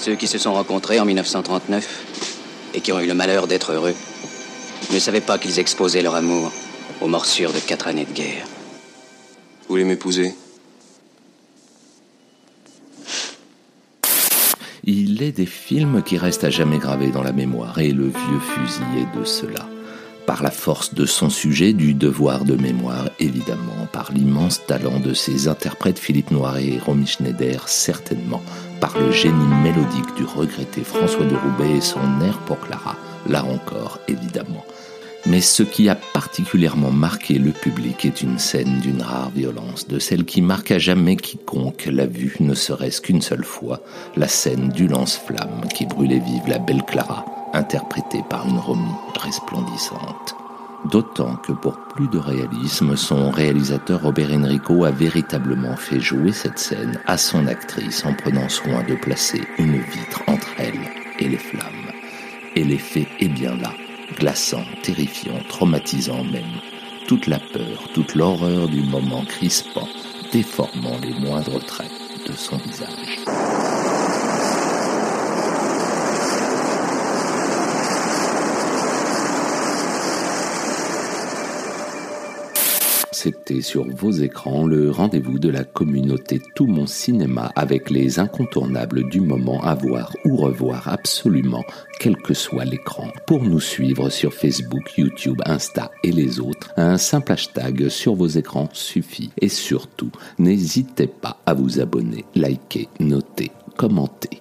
Ceux qui se sont rencontrés en 1939 et qui ont eu le malheur d'être heureux ne savaient pas qu'ils exposaient leur amour aux morsures de quatre années de guerre. Vous voulez m'épouser? Il est des films qui restent à jamais gravés dans la mémoire et le vieux fusil est de cela. Par la force de son sujet, du devoir de mémoire évidemment, par l'immense talent de ses interprètes Philippe Noiret et Romy Schneider certainement, par le génie mélodique du regretté François de Roubaix et son air pour Clara, là encore évidemment. Mais ce qui a particulièrement marqué le public est une scène d'une rare violence, de celle qui marque à jamais quiconque l'a vue, ne serait-ce qu'une seule fois, la scène du lance-flamme qui brûlait vive la belle Clara, interprétée par une Romy resplendissante. D'autant que pour plus de réalisme, son réalisateur Robert Enrico a véritablement fait jouer cette scène à son actrice en prenant soin de placer une vitre entre elle et les flammes. Et l'effet est bien là, glaçant, terrifiant, traumatisant même. Toute la peur, toute l'horreur du moment crispant, déformant les moindres traits de son visage. C'était sur vos écrans le rendez-vous de la communauté Tout mon cinéma avec les incontournables du moment à voir ou revoir absolument, quel que soit l'écran. Pour nous suivre sur Facebook, YouTube, Insta et les autres, un simple hashtag sur vos écrans suffit. Et surtout, n'hésitez pas à vous abonner, liker, noter, commenter.